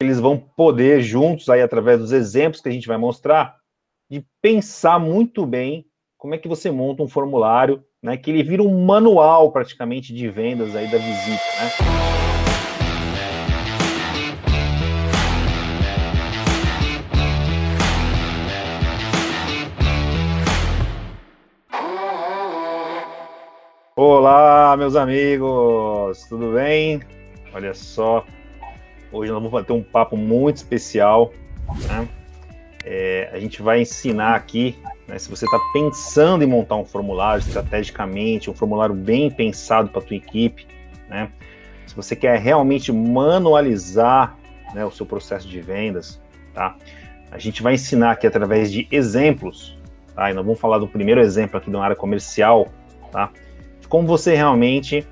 eles vão poder, juntos, aí, através dos exemplos que a gente vai mostrar, de pensar muito bem como é que você monta um formulário, né, que ele vira um manual praticamente de vendas aí da visita, né? Olá, meus amigos, tudo bem? Olha só, hoje nós vamos ter um papo muito especial. Né? É, a gente vai ensinar aqui, né, se você está pensando em montar um formulário estrategicamente, um formulário bem pensado para a tua equipe, né? se você quer realmente manualizar né, o seu processo de vendas, tá? a gente vai ensinar aqui através de exemplos, tá? e nós vamos falar do primeiro exemplo aqui da área comercial, tá? como você realmente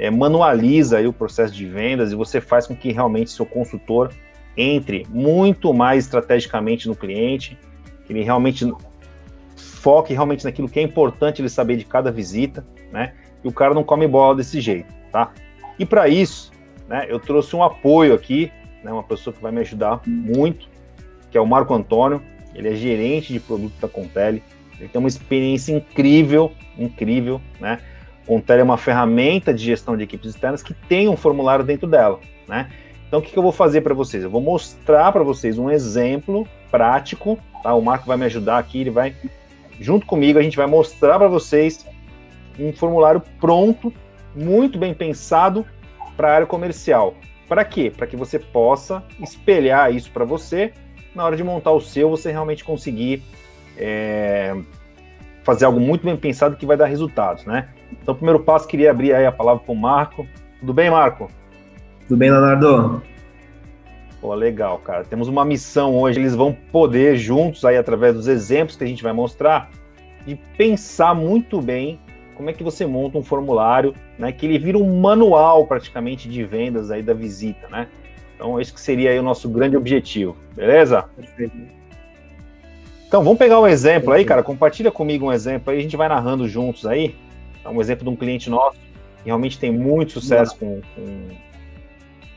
é, manualiza o processo de vendas e você faz com que realmente seu consultor entre muito mais estrategicamente no cliente, que ele realmente foque realmente naquilo que é importante ele saber de cada visita, né? E o cara não come bola desse jeito, tá? E para isso, né, eu trouxe um apoio aqui, né, uma pessoa que vai me ajudar muito, que é o Marco Antônio, ele é gerente de produto da Contele, ele tem uma experiência incrível, incrível, né? Contele é uma ferramenta de gestão de equipes externas que tem um formulário dentro dela, né? Então, o que, que eu vou fazer para vocês? Eu vou mostrar para vocês um exemplo prático, tá? O Marco vai me ajudar aqui, ele vai, junto comigo, a gente vai mostrar para vocês um formulário pronto, muito bem pensado para a área comercial. Para quê? Para que você possa espelhar isso para você na hora de montar o seu, você realmente conseguir é, fazer algo muito bem pensado que vai dar resultados, né? Então, primeiro passo, queria abrir aí a palavra para o Marco. Tudo bem, Marco? Tudo bem, Leonardo? Pô, legal, cara. Temos uma missão hoje. Eles vão poder, juntos, aí, através dos exemplos que a gente vai mostrar, de pensar muito bem como é que você monta um formulário, né? Que ele vira um manual, praticamente, de vendas aí da visita, né? Então, esse que seria aí o nosso grande objetivo, beleza? Perfeito. Então, vamos pegar um exemplo aí, cara. Compartilha comigo um exemplo aí, a gente vai narrando juntos aí. É um exemplo de um cliente nosso que realmente tem muito sucesso com, com,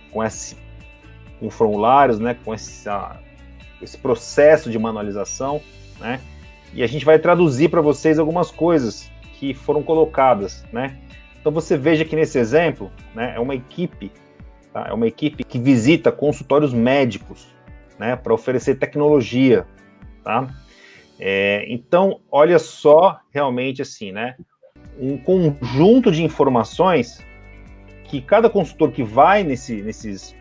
com, esse, com formulários, né, com esse, esse processo de manualização, né, e a gente vai traduzir para vocês algumas coisas que foram colocadas, né. Então você veja que nesse exemplo, né, é uma equipe, tá, é uma equipe que visita consultórios médicos, né, para oferecer tecnologia, tá. É, então, olha só, realmente assim, né? um conjunto de informações que cada consultor que vai nesse, nesses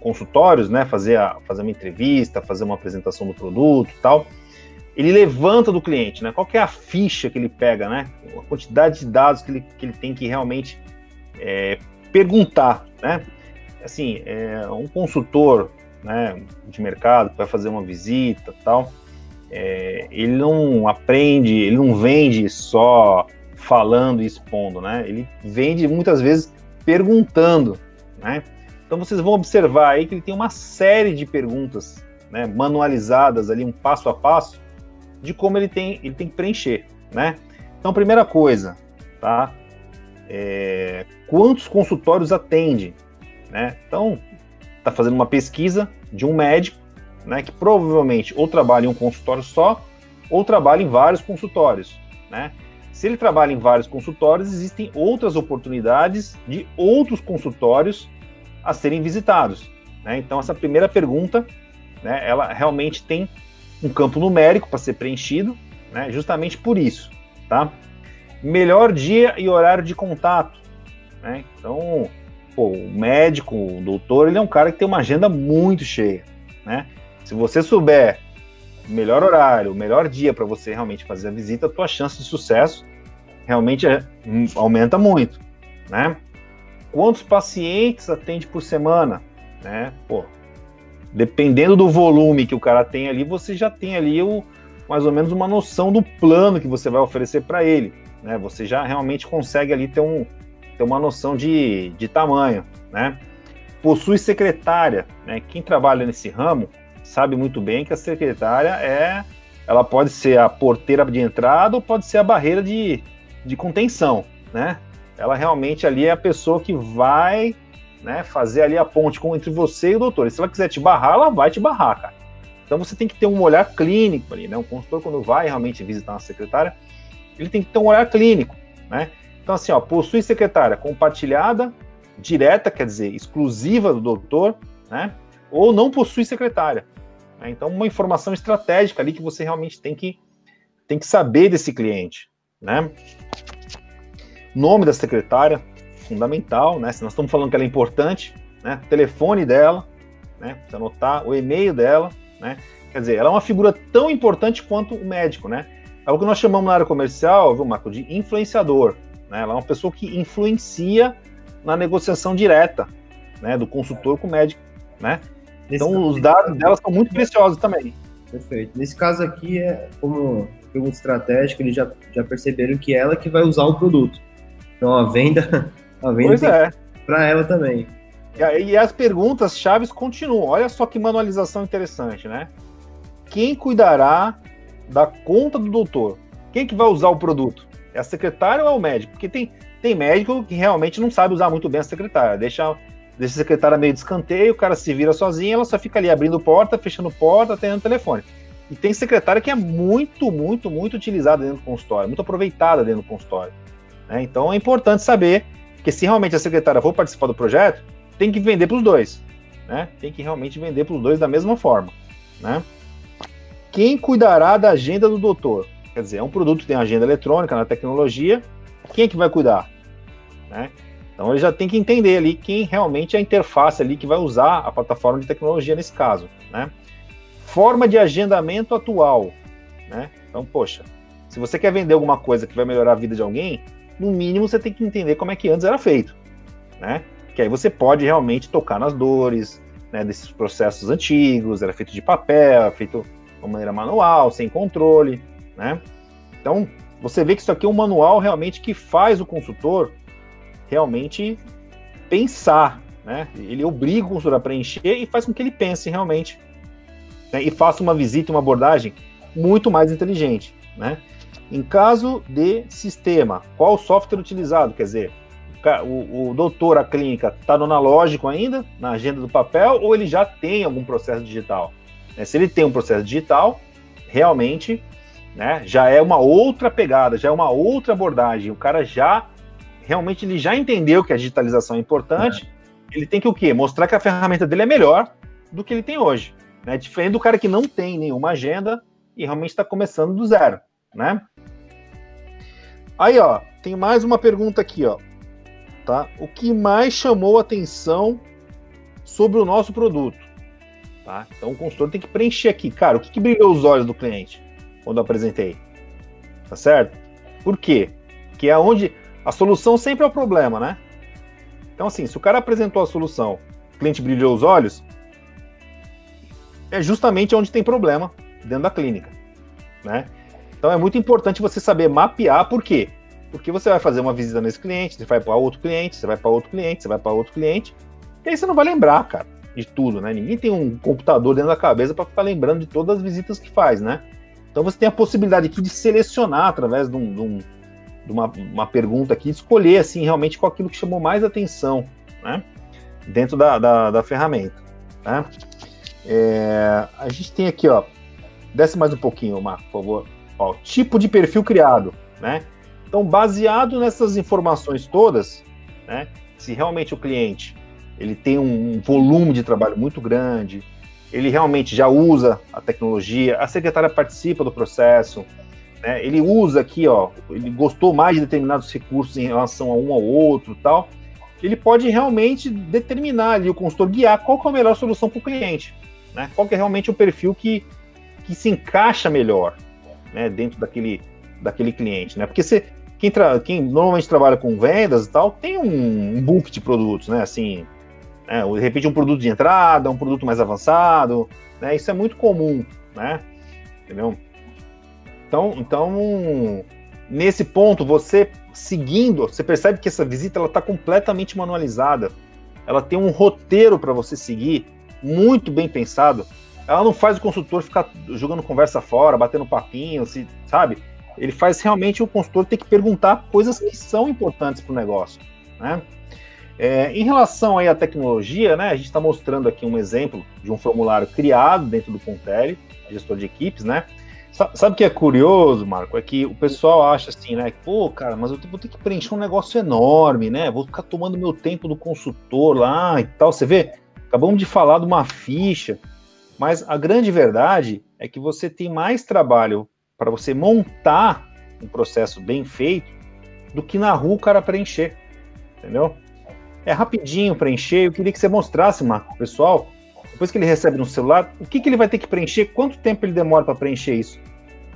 consultórios, né, fazer, a, fazer uma entrevista, fazer uma apresentação do produto tal, ele levanta do cliente, né? Qual é a ficha que ele pega, né? A quantidade de dados que ele, que ele tem que realmente é, perguntar, né? Assim, é, um consultor né, de mercado que vai fazer uma visita tal, é, ele não aprende, ele não vende só falando e expondo, né? Ele vende muitas vezes perguntando, né? Então vocês vão observar aí que ele tem uma série de perguntas, né, manualizadas ali, um passo a passo, de como ele tem, ele tem que preencher, né? Então, primeira coisa, tá? É, quantos consultórios atende, né? Então, tá fazendo uma pesquisa de um médico, né, que provavelmente ou trabalha em um consultório só, ou trabalha em vários consultórios, né? Se ele trabalha em vários consultórios, existem outras oportunidades de outros consultórios a serem visitados. Né? Então, essa primeira pergunta, né, ela realmente tem um campo numérico para ser preenchido, né, justamente por isso. Tá? Melhor dia e horário de contato. Né? Então, pô, o médico, o doutor, ele é um cara que tem uma agenda muito cheia. Né? Se você souber melhor horário, melhor dia para você realmente fazer a visita, a tua chance de sucesso realmente é, hum, aumenta muito, né? Quantos pacientes atende por semana, né? Pô, dependendo do volume que o cara tem ali, você já tem ali o, mais ou menos uma noção do plano que você vai oferecer para ele, né? Você já realmente consegue ali ter, um, ter uma noção de, de tamanho, né? Possui secretária, né? Quem trabalha nesse ramo sabe muito bem que a secretária é, ela pode ser a porteira de entrada ou pode ser a barreira de, de contenção, né? Ela realmente ali é a pessoa que vai né, fazer ali a ponte com, entre você e o doutor. E se ela quiser te barrar, ela vai te barrar, cara. Então você tem que ter um olhar clínico ali, né? Um consultor, quando vai realmente visitar uma secretária, ele tem que ter um olhar clínico, né? Então, assim, ó, possui secretária compartilhada, direta, quer dizer, exclusiva do doutor, né? Ou não possui secretária. Né? Então, uma informação estratégica ali que você realmente tem que, tem que saber desse cliente, né? Nome da secretária, fundamental, né? Se nós estamos falando que ela é importante, né? telefone dela, né? Precisa anotar o e-mail dela, né? Quer dizer, ela é uma figura tão importante quanto o médico, né? É o que nós chamamos na área comercial, viu, Marco, de influenciador. Né? Ela é uma pessoa que influencia na negociação direta, né? Do consultor com o médico, né? Então, caso, os dados dela são muito preciosos também. Perfeito. Nesse caso aqui, é como pergunta estratégica, eles já, já perceberam que é ela que vai usar o produto. Então, a venda a venda é. para ela também. E, e as perguntas chaves continuam. Olha só que manualização interessante, né? Quem cuidará da conta do doutor? Quem que vai usar o produto? É a secretária ou é o médico? Porque tem, tem médico que realmente não sabe usar muito bem a secretária. Deixa, deixa a secretária meio de escanteio, o cara se vira sozinho, ela só fica ali abrindo porta, fechando porta, atendendo telefone. E tem secretária que é muito, muito, muito utilizada dentro do consultório, muito aproveitada dentro do consultório. Né? Então é importante saber porque se realmente a secretária for participar do projeto, tem que vender para os dois. Né? Tem que realmente vender para os dois da mesma forma. Né? Quem cuidará da agenda do doutor? Quer dizer, é um produto que tem agenda eletrônica na tecnologia. Quem é que vai cuidar? Né? Então ele já tem que entender ali quem realmente é a interface ali que vai usar a plataforma de tecnologia nesse caso. Né? Forma de agendamento atual. Né? Então, poxa, se você quer vender alguma coisa que vai melhorar a vida de alguém, no mínimo você tem que entender como é que antes era feito, né? Que aí você pode realmente tocar nas dores, né, desses processos antigos, era feito de papel, era feito de uma maneira manual, sem controle, né? Então, você vê que isso aqui é um manual realmente que faz o consultor realmente pensar, né? Ele obriga o consultor a preencher e faz com que ele pense realmente né? e faça uma visita, uma abordagem muito mais inteligente, né? Em caso de sistema, qual o software utilizado? Quer dizer, o, o doutor, a clínica, está no analógico ainda, na agenda do papel, ou ele já tem algum processo digital? Né, se ele tem um processo digital, realmente né, já é uma outra pegada, já é uma outra abordagem. O cara já realmente ele já entendeu que a digitalização é importante. É. Ele tem que o quê? Mostrar que a ferramenta dele é melhor do que ele tem hoje. Né? Diferente do cara que não tem nenhuma agenda e realmente está começando do zero né? Aí, ó, tem mais uma pergunta aqui, ó. Tá? O que mais chamou atenção sobre o nosso produto? Tá? Então o consultor tem que preencher aqui, cara, o que, que brilhou os olhos do cliente quando eu apresentei? Tá certo? Por quê? Que é onde a solução sempre é o problema, né? Então, assim, se o cara apresentou a solução, o cliente brilhou os olhos, é justamente onde tem problema dentro da clínica, né? Então é muito importante você saber mapear por quê? Porque você vai fazer uma visita nesse cliente, você vai para outro cliente, você vai para outro cliente, você vai para outro cliente, e aí você não vai lembrar, cara, de tudo, né? Ninguém tem um computador dentro da cabeça para ficar lembrando de todas as visitas que faz, né? Então você tem a possibilidade aqui de selecionar através de, um, de, um, de uma, uma, pergunta aqui, escolher assim realmente qual aquilo que chamou mais atenção, né? Dentro da, da, da ferramenta, né? É, a gente tem aqui, ó, desce mais um pouquinho, Marco, por favor. Ó, tipo de perfil criado, né? Então, baseado nessas informações todas, né? Se realmente o cliente ele tem um volume de trabalho muito grande, ele realmente já usa a tecnologia, a secretária participa do processo, né? Ele usa aqui, ó, ele gostou mais de determinados recursos em relação a um ao outro, tal. Ele pode realmente determinar ali o consultor guiar qual é a melhor solução para o cliente, né? Qual é realmente o perfil que que se encaixa melhor, né, dentro daquele, daquele cliente, né? Porque você, quem, quem normalmente trabalha com vendas e tal, tem um, um book de produtos, né? Assim, né, de repente um produto de entrada, um produto mais avançado, né? Isso é muito comum, né? Entendeu? Então, então nesse ponto, você seguindo, você percebe que essa visita está completamente manualizada. Ela tem um roteiro para você seguir, muito bem pensado ela não faz o consultor ficar jogando conversa fora, batendo papinho, se, sabe? Ele faz realmente o consultor ter que perguntar coisas que são importantes para o negócio, né? É, em relação aí à tecnologia, né, a gente está mostrando aqui um exemplo de um formulário criado dentro do Contele, gestor de equipes, né? Sabe o que é curioso, Marco? É que o pessoal acha assim, né? Pô, cara, mas eu vou ter que preencher um negócio enorme, né? Vou ficar tomando meu tempo do consultor lá e tal. Você vê? Acabamos de falar de uma ficha, mas a grande verdade é que você tem mais trabalho para você montar um processo bem feito do que na rua o cara preencher, entendeu? É rapidinho preencher. Eu queria que você mostrasse, Marco, pessoal, depois que ele recebe no celular, o que, que ele vai ter que preencher, quanto tempo ele demora para preencher isso.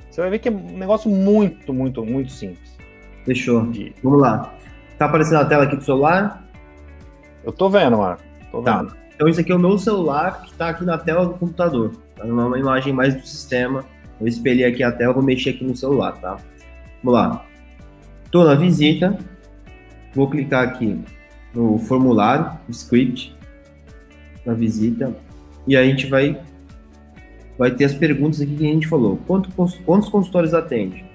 Você vai ver que é um negócio muito, muito, muito simples. Fechou. De... Vamos lá. Tá aparecendo a tela aqui do celular? Eu tô vendo, Marco. Tô tá. vendo. Tá. Então esse aqui é o meu celular que está aqui na tela do computador. Tá? Uma imagem mais do sistema. Eu espelhei aqui a tela, vou mexer aqui no celular, tá? Vamos lá. Estou na visita. Vou clicar aqui no formulário, no script, na visita. E aí a gente vai, vai ter as perguntas aqui que a gente falou. Quanto, quantos consultores atende?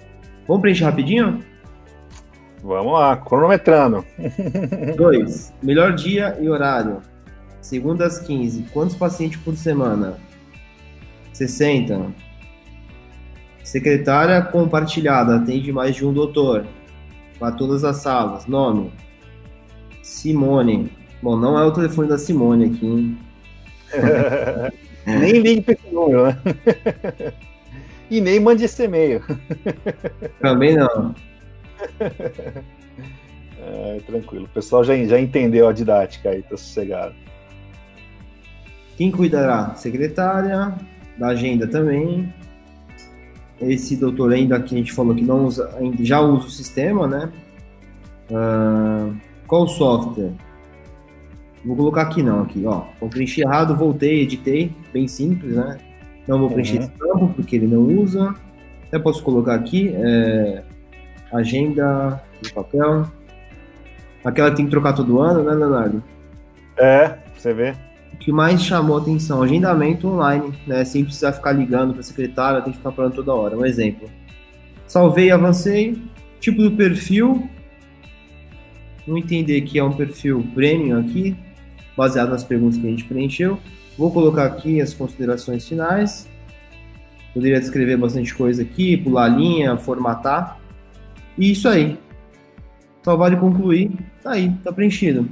Vamos preencher rapidinho? Vamos lá, cronometrando. Dois. Melhor dia e horário. Segunda às 15. Quantos pacientes por semana? 60. Secretária compartilhada. Atende mais de um doutor. Para todas as salas. Nome. Simone. Bom, não é o telefone da Simone aqui, hein? nem ligue para esse número, né? e nem mande esse e-mail. Também não. É, tranquilo. O pessoal já, já entendeu a didática aí, tá sossegado. Quem cuidará? Secretária, da agenda também. Esse doutor ainda que a gente falou que não usa, já usa o sistema, né? Uh, qual software? Vou colocar aqui não, aqui, ó. Vou preencher errado, voltei, editei, bem simples, né? Não vou preencher uhum. esse campo, porque ele não usa. Até posso colocar aqui, é, agenda de papel. Aquela que tem que trocar todo ano, né, Leonardo? É, você vê. O que mais chamou atenção, agendamento online, né? Sem precisar ficar ligando para secretária, tem que ficar falando toda hora. Um exemplo. Salvei, avancei. Tipo do perfil. Vou entender que é um perfil premium aqui baseado nas perguntas que a gente preencheu. Vou colocar aqui as considerações finais. Poderia descrever bastante coisa aqui, pular a linha, formatar. E isso aí. Só vale concluir. Tá aí, tá preenchido.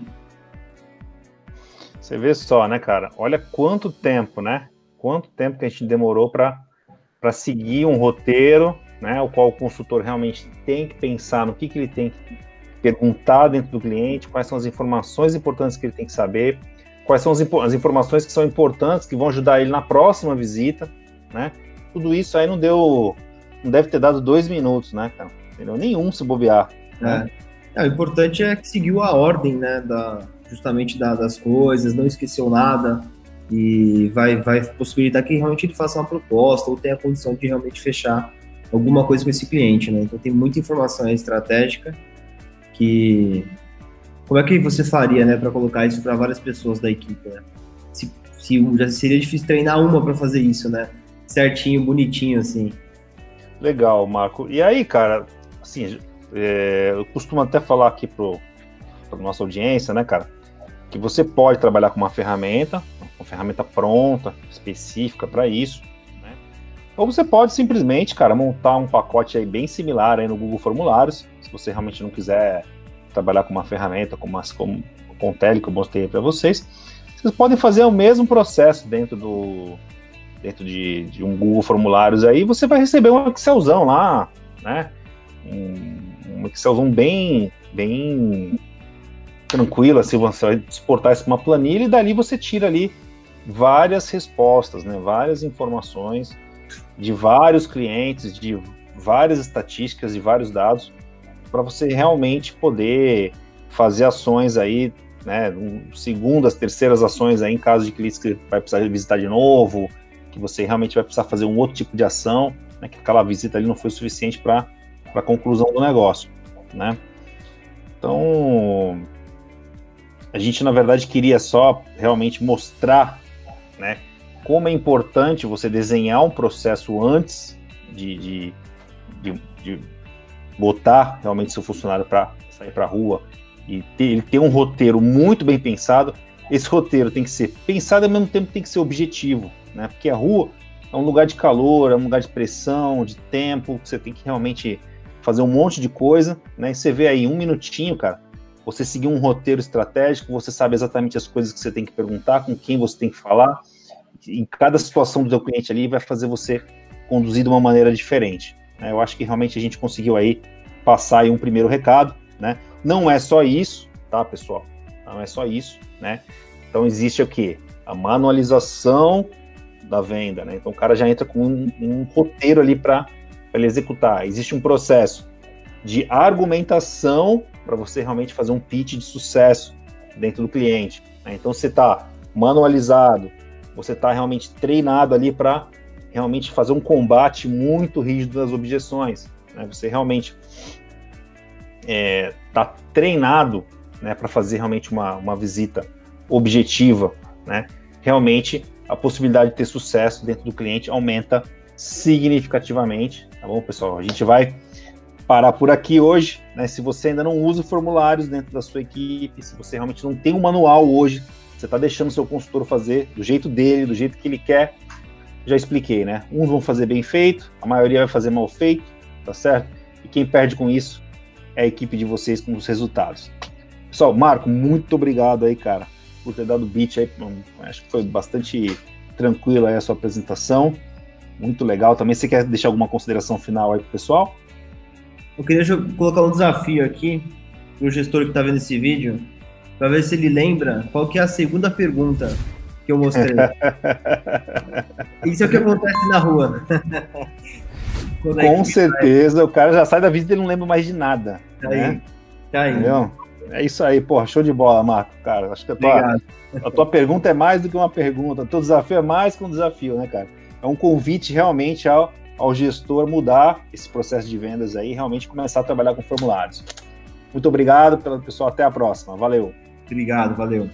Você vê só, né, cara? Olha quanto tempo, né? Quanto tempo que a gente demorou para seguir um roteiro, né? O qual o consultor realmente tem que pensar no que, que ele tem que perguntar dentro do cliente quais são as informações importantes que ele tem que saber, quais são as, as informações que são importantes, que vão ajudar ele na próxima visita, né? Tudo isso aí não deu, não deve ter dado dois minutos, né, cara? Entendeu? Nenhum se bobear. Né? É. é. o importante é que seguiu a ordem, né, da, justamente da, das coisas, não esqueceu nada e vai, vai possibilitar que realmente ele faça uma proposta ou tenha a condição de realmente fechar alguma coisa com esse cliente, né? Então tem muita informação estratégica que como é que você faria, né, para colocar isso para várias pessoas da equipe, né? Se, se já seria difícil treinar uma para fazer isso, né? Certinho, bonitinho, assim. Legal, Marco. E aí, cara, assim, é, eu costumo até falar aqui pro, para nossa audiência, né, cara, que você pode trabalhar com uma ferramenta, uma ferramenta pronta, específica para isso? Ou você pode simplesmente, cara, montar um pacote aí bem similar aí no Google Formulários se você realmente não quiser trabalhar com uma ferramenta como, as, como o Contele que eu mostrei para vocês, vocês podem fazer o mesmo processo dentro do dentro de, de, um Google Formulários aí, você vai receber um Excelzão lá, né? Um, um Excelzão bem bem tranquilo, assim, você vai exportar isso para uma planilha e dali você tira ali várias respostas, né? Várias informações de vários clientes, de várias estatísticas, de vários dados para você realmente poder fazer ações aí, né, segundas, terceiras ações aí em caso de clientes que vai precisar visitar de novo, que você realmente vai precisar fazer um outro tipo de ação, né, que aquela visita ali não foi suficiente para a conclusão do negócio, né? Então, a gente na verdade queria só realmente mostrar, né, como é importante você desenhar um processo antes de, de, de, de botar realmente seu funcionário para sair para a rua e ter, ele ter um roteiro muito bem pensado, esse roteiro tem que ser pensado e ao mesmo tempo tem que ser objetivo, né? Porque a rua é um lugar de calor, é um lugar de pressão, de tempo, você tem que realmente fazer um monte de coisa, né? E você vê aí um minutinho, cara, você seguir um roteiro estratégico, você sabe exatamente as coisas que você tem que perguntar, com quem você tem que falar. Em cada situação do seu cliente ali vai fazer você conduzir de uma maneira diferente. Né? Eu acho que realmente a gente conseguiu aí passar aí um primeiro recado, né? Não é só isso, tá, pessoal? Não é só isso, né? Então existe o quê? A manualização da venda, né? Então o cara já entra com um, um roteiro ali para ele executar. Existe um processo de argumentação para você realmente fazer um pitch de sucesso dentro do cliente. Né? Então você está manualizado, você está realmente treinado ali para realmente fazer um combate muito rígido das objeções. Né? Você realmente está é, tá treinado né, para fazer realmente uma, uma visita objetiva. Né? Realmente a possibilidade de ter sucesso dentro do cliente aumenta significativamente. Tá bom, pessoal? A gente vai parar por aqui hoje. Né? Se você ainda não usa formulários dentro da sua equipe, se você realmente não tem um manual hoje, você está deixando o seu consultor fazer do jeito dele, do jeito que ele quer, já expliquei, né? Uns vão fazer bem feito, a maioria vai fazer mal feito, tá certo? E quem perde com isso é a equipe de vocês com os resultados. Pessoal, Marco, muito obrigado aí, cara, por ter dado beat aí. Acho que foi bastante tranquila aí a sua apresentação. Muito legal. Também você quer deixar alguma consideração final aí pro pessoal? Eu queria colocar um desafio aqui para o gestor que está vendo esse vídeo, para ver se ele lembra qual que é a segunda pergunta que eu mostrei. Isso é o que acontece na rua. Com certeza, vai... o cara já sai da visita e não lembra mais de nada. Tá né? aí. Tá aí. Entendeu? É isso aí, porra, show de bola, Marco, cara. Acho que a tua, a tua pergunta é mais do que uma pergunta, o teu desafio é mais que um desafio, né, cara? É um convite realmente ao, ao gestor mudar esse processo de vendas aí e realmente começar a trabalhar com formulários. Muito obrigado, pelo pessoal. Até a próxima. Valeu. Obrigado, valeu.